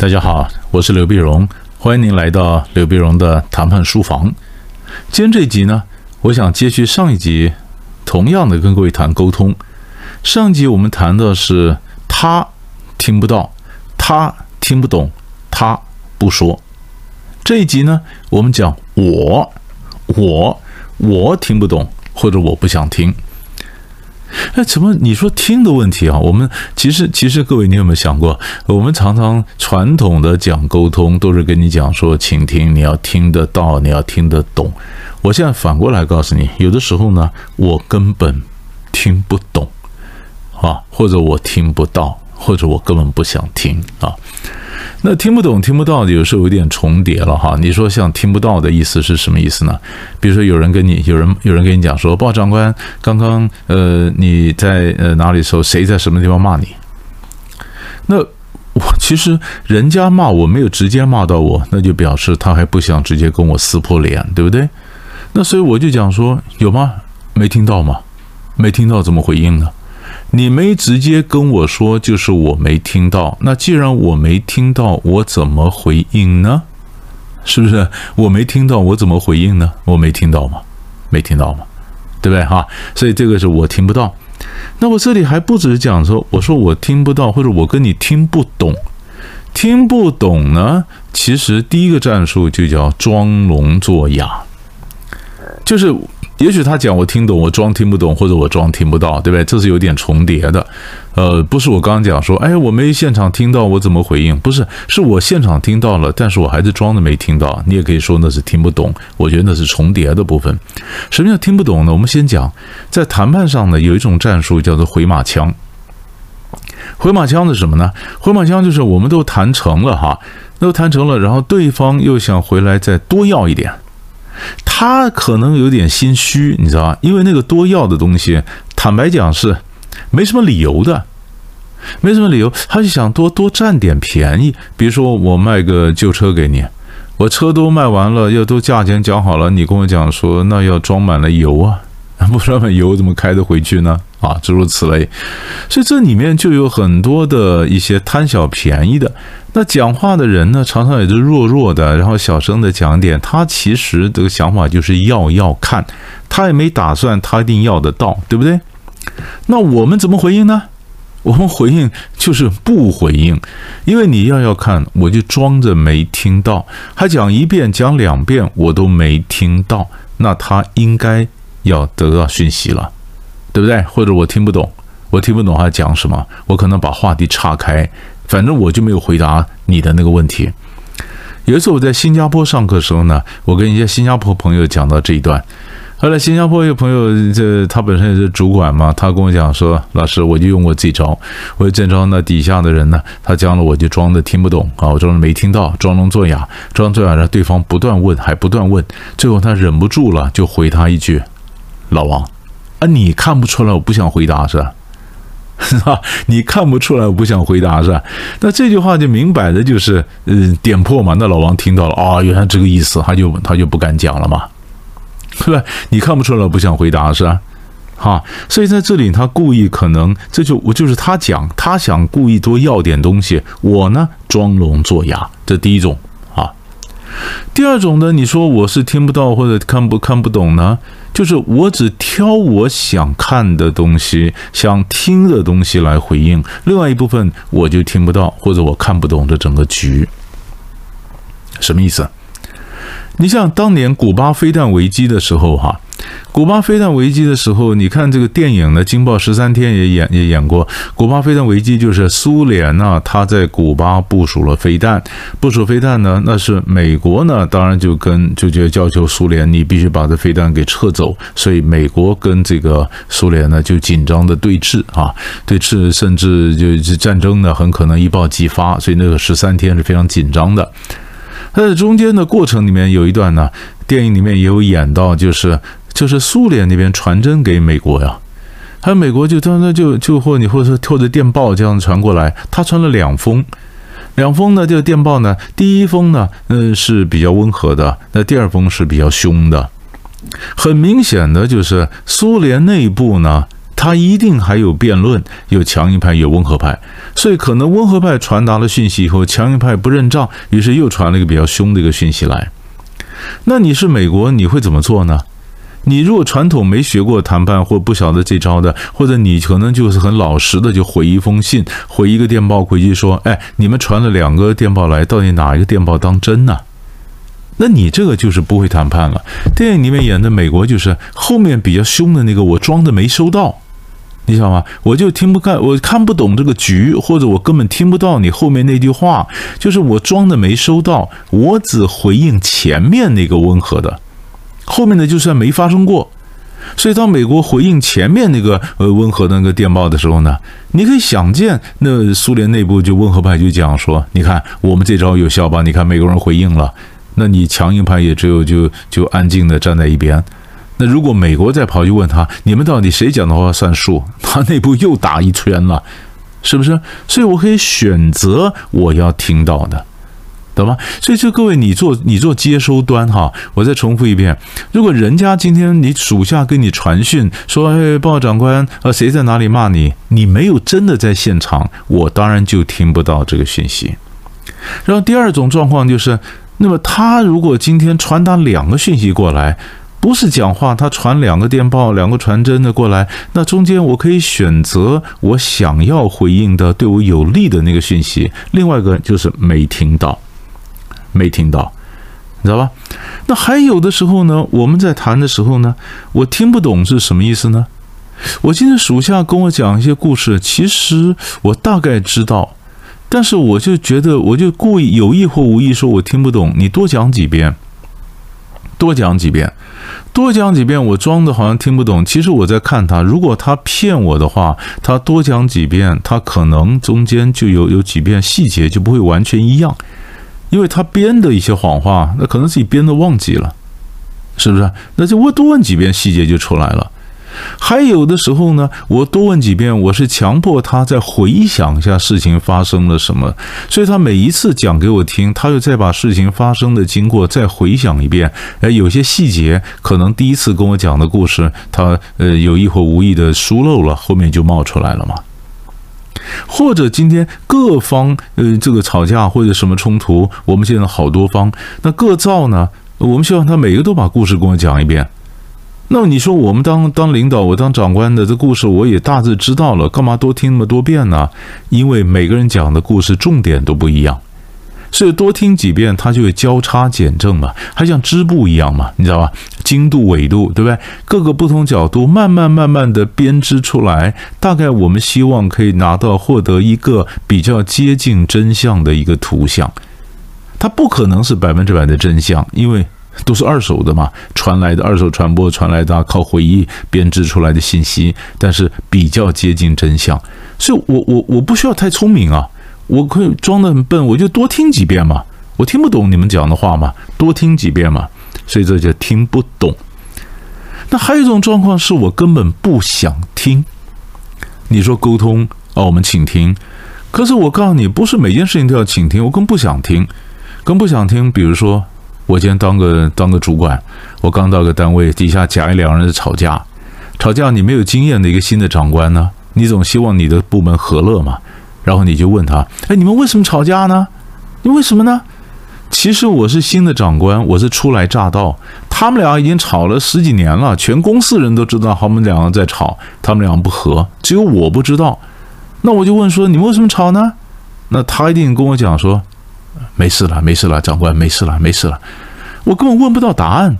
大家好，我是刘碧荣，欢迎您来到刘碧荣的谈判书房。今天这一集呢，我想接续上一集，同样的跟各位谈沟通。上集我们谈的是他听不到，他听不懂，他不说。这一集呢，我们讲我，我，我听不懂，或者我不想听。哎，怎么你说听的问题啊？我们其实其实各位，你有没有想过？我们常常传统的讲沟通，都是跟你讲说，请听，你要听得到，你要听得懂。我现在反过来告诉你，有的时候呢，我根本听不懂啊，或者我听不到，或者我根本不想听啊。那听不懂、听不到，有时候有点重叠了哈。你说像听不到的意思是什么意思呢？比如说有人跟你，有人有人跟你讲说，报长官，刚刚呃你在呃哪里时候，谁在什么地方骂你？那我其实人家骂我没有直接骂到我，那就表示他还不想直接跟我撕破脸，对不对？那所以我就讲说，有吗？没听到吗？没听到怎么回应呢？你没直接跟我说，就是我没听到。那既然我没听到，我怎么回应呢？是不是我没听到，我怎么回应呢？我没听到吗？没听到吗？对不对哈？所以这个是我听不到。那我这里还不只是讲说，我说我听不到，或者我跟你听不懂。听不懂呢，其实第一个战术就叫装聋作哑，就是。也许他讲我听懂，我装听不懂，或者我装听不到，对不对？这是有点重叠的。呃，不是我刚刚讲说，哎，我没现场听到，我怎么回应？不是，是我现场听到了，但是我还是装的没听到。你也可以说那是听不懂。我觉得那是重叠的部分。什么叫听不懂呢？我们先讲，在谈判上呢，有一种战术叫做回马枪。回马枪是什么呢？回马枪就是我们都谈成了哈，都谈成了，然后对方又想回来再多要一点。他可能有点心虚，你知道吧？因为那个多要的东西，坦白讲是没什么理由的，没什么理由，他就想多多占点便宜。比如说，我卖个旧车给你，我车都卖完了，要都价钱讲好了，你跟我讲说那要装满了油啊，不装满油怎么开得回去呢？啊，诸如此类，所以这里面就有很多的一些贪小便宜的。那讲话的人呢，常常也是弱弱的，然后小声的讲点。他其实这个想法就是要要看，他也没打算他一定要得到，对不对？那我们怎么回应呢？我们回应就是不回应，因为你要要看，我就装着没听到，还讲一遍讲两遍我都没听到，那他应该要得到讯息了，对不对？或者我听不懂，我听不懂他讲什么，我可能把话题岔开。反正我就没有回答你的那个问题。有一次我在新加坡上课的时候呢，我跟一些新加坡朋友讲到这一段。后来新加坡一个朋友，这他本身也是主管嘛，他跟我讲说：“老师，我就用我这招，我这招。那底下的人呢，他讲了，我就装的听不懂啊，我装的没听到，装聋作哑，装作哑让对方不断问，还不断问，最后他忍不住了，就回他一句：老王啊，你看不出来我不想回答是吧？” 是吧？你看不出来，我不想回答是吧？那这句话就明摆着就是，嗯，点破嘛。那老王听到了啊，原来这个意思，他就他就不敢讲了嘛，是吧？你看不出来，我不想回答是吧？哈，所以在这里他故意可能这就我就是他讲，他想故意多要点东西，我呢装聋作哑，这第一种啊。第二种呢，你说我是听不到或者看不看不懂呢？就是我只挑我想看的东西、想听的东西来回应，另外一部分我就听不到或者我看不懂这整个局，什么意思？你像当年古巴飞弹危机的时候，哈。古巴飞弹危机的时候，你看这个电影呢，《惊爆十三天》也演也演过。古巴飞弹危机就是苏联呢，他在古巴部署了飞弹，部署飞弹呢，那是美国呢，当然就跟就就要求苏联，你必须把这飞弹给撤走。所以美国跟这个苏联呢就紧张的对峙啊，对峙，甚至就是战争呢很可能一爆即发。所以那个十三天是非常紧张的。在中间的过程里面有一段呢，电影里面也有演到，就是。就是苏联那边传真给美国呀，还有美国就当时就就或你或者说透着电报这样传过来，他传了两封，两封呢这个电报呢，第一封呢嗯是比较温和的，那第二封是比较凶的，很明显的就是苏联内部呢。他一定还有辩论，有强硬派，有温和派，所以可能温和派传达了讯息以后，强硬派不认账，于是又传了一个比较凶的一个讯息来。那你是美国，你会怎么做呢？你如果传统没学过谈判，或不晓得这招的，或者你可能就是很老实的，就回一封信，回一个电报回去说：“哎，你们传了两个电报来，到底哪一个电报当真呢？”那你这个就是不会谈判了。电影里面演的美国就是后面比较凶的那个，我装的没收到，你知道吗？我就听不看，我看不懂这个局，或者我根本听不到你后面那句话，就是我装的没收到，我只回应前面那个温和的，后面的就算没发生过。所以当美国回应前面那个呃温和的那个电报的时候呢，你可以想见，那苏联内部就温和派就讲说，你看我们这招有效吧？你看美国人回应了。那你强硬派也只有就就安静的站在一边。那如果美国再跑去问他，你们到底谁讲的话算数？他内部又打一圈了，是不是？所以我可以选择我要听到的，懂吗？所以就各位，你做你做接收端哈，我再重复一遍：如果人家今天你属下跟你传讯说，哎，报告长官，呃，谁在哪里骂你？你没有真的在现场，我当然就听不到这个讯息。然后第二种状况就是。那么他如果今天传达两个讯息过来，不是讲话，他传两个电报、两个传真的过来，那中间我可以选择我想要回应的、对我有利的那个讯息。另外一个就是没听到，没听到，你知道吧？那还有的时候呢，我们在谈的时候呢，我听不懂是什么意思呢？我今天属下跟我讲一些故事，其实我大概知道。但是我就觉得，我就故意有意或无意说，我听不懂。你多讲几遍，多讲几遍，多讲几遍。我装的好像听不懂，其实我在看他。如果他骗我的话，他多讲几遍，他可能中间就有有几遍细节就不会完全一样，因为他编的一些谎话，那可能自己编的忘记了，是不是？那就我多问几遍，细节就出来了。还有的时候呢，我多问几遍，我是强迫他再回想一下事情发生了什么，所以他每一次讲给我听，他又再把事情发生的经过再回想一遍。哎，有些细节可能第一次跟我讲的故事，他呃有意或无意的疏漏了，后面就冒出来了嘛。或者今天各方呃这个吵架或者什么冲突，我们现在好多方，那各造呢，我们希望他每个都把故事跟我讲一遍。那你说我们当当领导，我当长官的这故事我也大致知道了，干嘛多听那么多遍呢？因为每个人讲的故事重点都不一样，所以多听几遍，它就会交叉减正嘛，还像织布一样嘛，你知道吧？经度、纬度，对不对？各个不同角度，慢慢慢慢的编织出来，大概我们希望可以拿到获得一个比较接近真相的一个图像。它不可能是百分之百的真相，因为。都是二手的嘛，传来的二手传播传来的，靠回忆编织出来的信息，但是比较接近真相，所以我我我不需要太聪明啊，我可以装的很笨，我就多听几遍嘛，我听不懂你们讲的话嘛，多听几遍嘛，所以这就听不懂。那还有一种状况是我根本不想听，你说沟通啊，我们请听，可是我告诉你，不是每件事情都要倾听，我更不想听，更不想听，比如说。我今天当个当个主管，我刚到个单位，底下甲乙两个人在吵架，吵架你没有经验的一个新的长官呢，你总希望你的部门和乐嘛，然后你就问他，哎，你们为什么吵架呢？你为什么呢？其实我是新的长官，我是初来乍到，他们俩已经吵了十几年了，全公司人都知道他们两个在吵，他们俩不和，只有我不知道，那我就问说，你们为什么吵呢？那他一定跟我讲说。没事了，没事了，长官，没事了，没事了。我根本问不到答案，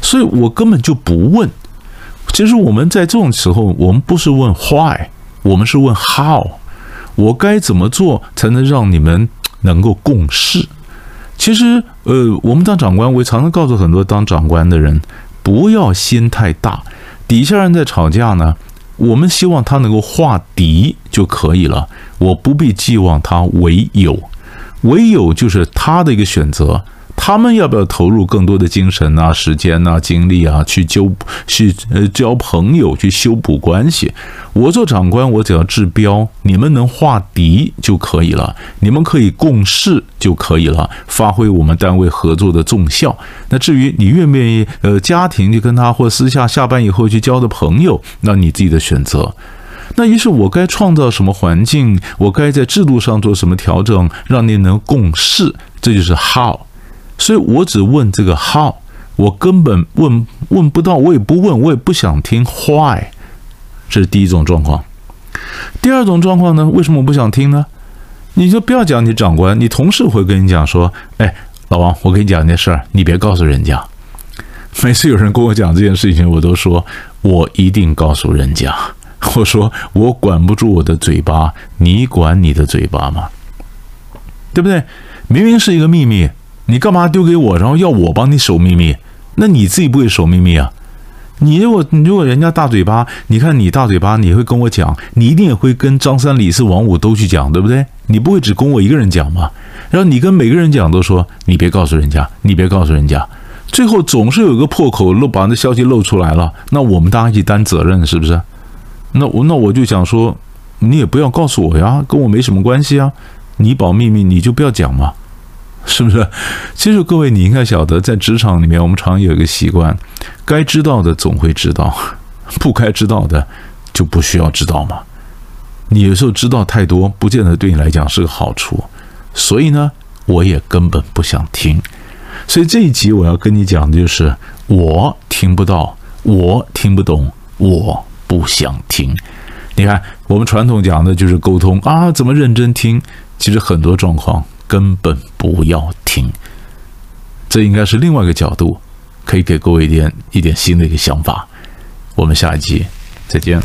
所以我根本就不问。其实我们在这种时候，我们不是问 why，我们是问 how。我该怎么做才能让你们能够共事？其实，呃，我们当长官，我常常告诉很多当长官的人，不要心太大。底下人在吵架呢，我们希望他能够化敌就可以了，我不必寄望他为友。唯有就是他的一个选择，他。们要不要投入更多的精神啊、时间啊、精力啊，去纠去呃交朋友、去修补关系？我做长官，我只要治标，你们能化敌就可以了，你们可以共事就可以了，发挥我们单位合作的重效。那至于你愿不愿意，呃，家庭去跟他或私下下班以后去交的朋友，那你自己的选择。那于是我该创造什么环境？我该在制度上做什么调整，让你能共事？这就是 how。所以我只问这个 how，我根本问问不到，我也不问，我也不想听 why。这是第一种状况。第二种状况呢？为什么我不想听呢？你就不要讲你长官，你同事会跟你讲说：“哎，老王，我跟你讲件事儿，你别告诉人家。”每次有人跟我讲这件事情，我都说我一定告诉人家。我说我管不住我的嘴巴，你管你的嘴巴吗？对不对？明明是一个秘密，你干嘛丢给我，然后要我帮你守秘密？那你自己不会守秘密啊？你如果你如果人家大嘴巴，你看你大嘴巴，你会跟我讲，你一定也会跟张三李四王五都去讲，对不对？你不会只跟我一个人讲吗？然后你跟每个人讲都说你别告诉人家，你别告诉人家，最后总是有一个破口漏把那消息漏出来了，那我们大家一起担责任，是不是？那我那我就想说，你也不要告诉我呀，跟我没什么关系啊。你保秘密，你就不要讲嘛，是不是？其实各位，你应该晓得，在职场里面，我们常有一个习惯，该知道的总会知道，不该知道的就不需要知道嘛。你有时候知道太多，不见得对你来讲是个好处。所以呢，我也根本不想听。所以这一集我要跟你讲的就是，我听不到，我听不懂，我。不想听，你看，我们传统讲的就是沟通啊，怎么认真听？其实很多状况根本不要听，这应该是另外一个角度，可以给各位一点一点新的一个想法。我们下一集再见。